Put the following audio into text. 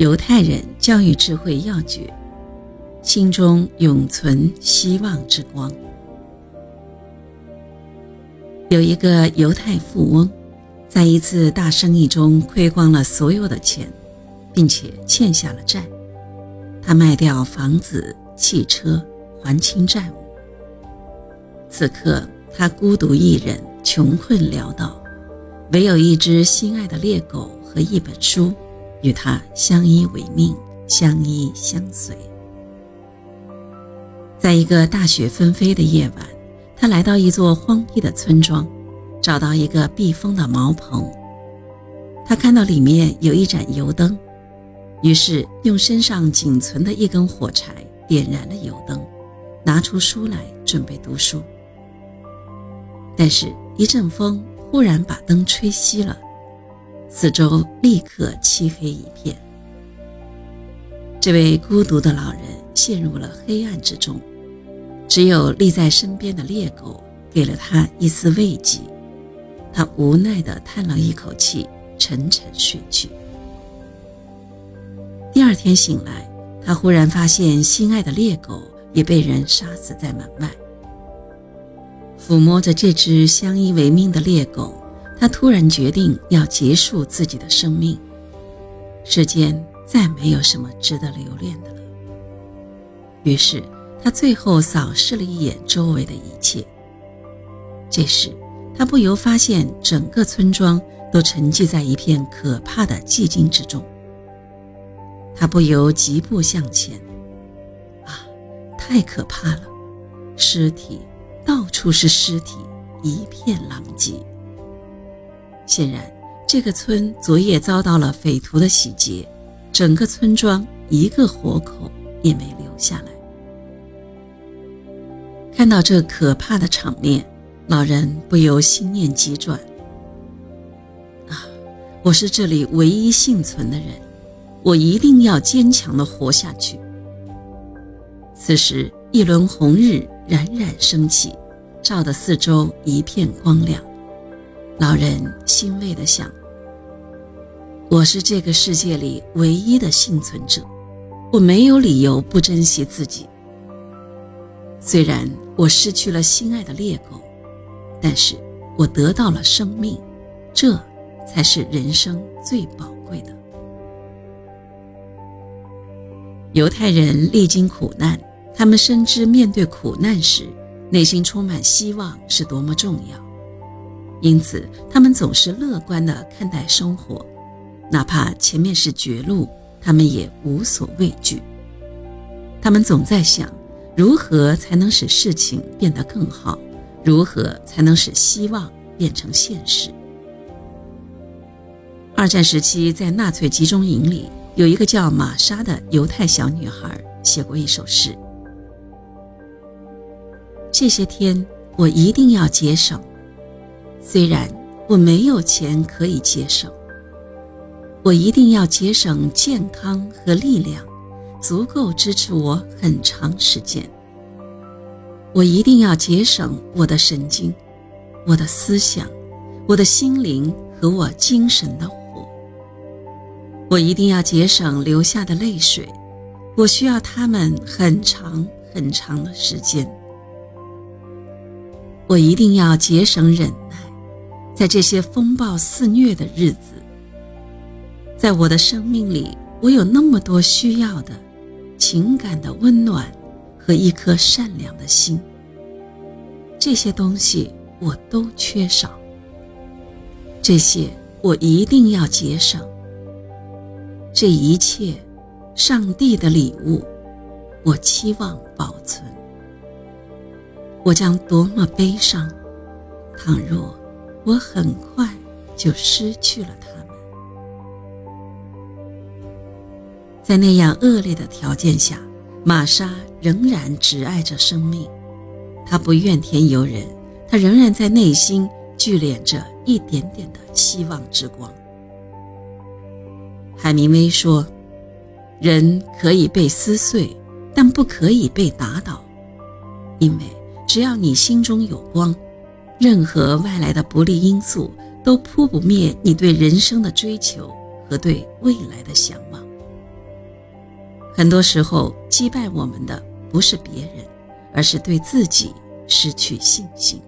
犹太人教育智慧要诀：心中永存希望之光。有一个犹太富翁，在一次大生意中亏光了所有的钱，并且欠下了债。他卖掉房子、汽车，还清债务。此刻，他孤独一人，穷困潦倒，唯有一只心爱的猎狗和一本书，与他相依为命，相依相随。在一个大雪纷飞的夜晚。他来到一座荒僻的村庄，找到一个避风的茅棚。他看到里面有一盏油灯，于是用身上仅存的一根火柴点燃了油灯，拿出书来准备读书。但是，一阵风忽然把灯吹熄了，四周立刻漆黑一片。这位孤独的老人陷入了黑暗之中。只有立在身边的猎狗给了他一丝慰藉，他无奈地叹了一口气，沉沉睡去。第二天醒来，他忽然发现心爱的猎狗也被人杀死在门外。抚摸着这只相依为命的猎狗，他突然决定要结束自己的生命。世间再没有什么值得留恋的了。于是。他最后扫视了一眼周围的一切。这时，他不由发现整个村庄都沉寂在一片可怕的寂静之中。他不由疾步向前。啊，太可怕了！尸体，到处是尸体，一片狼藉。显然，这个村昨夜遭到了匪徒的洗劫，整个村庄一个活口也没留下来。看到这可怕的场面，老人不由心念急转。啊，我是这里唯一幸存的人，我一定要坚强地活下去。此时，一轮红日冉冉升起，照得四周一片光亮。老人欣慰地想：我是这个世界里唯一的幸存者，我没有理由不珍惜自己。虽然我失去了心爱的猎狗，但是我得到了生命，这才是人生最宝贵的。犹太人历经苦难，他们深知面对苦难时，内心充满希望是多么重要，因此他们总是乐观地看待生活，哪怕前面是绝路，他们也无所畏惧。他们总在想。如何才能使事情变得更好？如何才能使希望变成现实？二战时期，在纳粹集中营里，有一个叫玛莎的犹太小女孩写过一首诗：“这些天，我一定要节省，虽然我没有钱可以节省，我一定要节省健康和力量。”足够支持我很长时间。我一定要节省我的神经、我的思想、我的心灵和我精神的火。我一定要节省流下的泪水，我需要它们很长很长的时间。我一定要节省忍耐，在这些风暴肆虐的日子，在我的生命里，我有那么多需要的。情感的温暖和一颗善良的心，这些东西我都缺少。这些我一定要节省。这一切，上帝的礼物，我期望保存。我将多么悲伤，倘若我很快就失去了他们。在那样恶劣的条件下，玛莎仍然只爱着生命。她不怨天尤人，她仍然在内心聚敛着一点点的希望之光。海明威说：“人可以被撕碎，但不可以被打倒，因为只要你心中有光，任何外来的不利因素都扑不灭你对人生的追求和对未来的向往。”很多时候，击败我们的不是别人，而是对自己失去信心。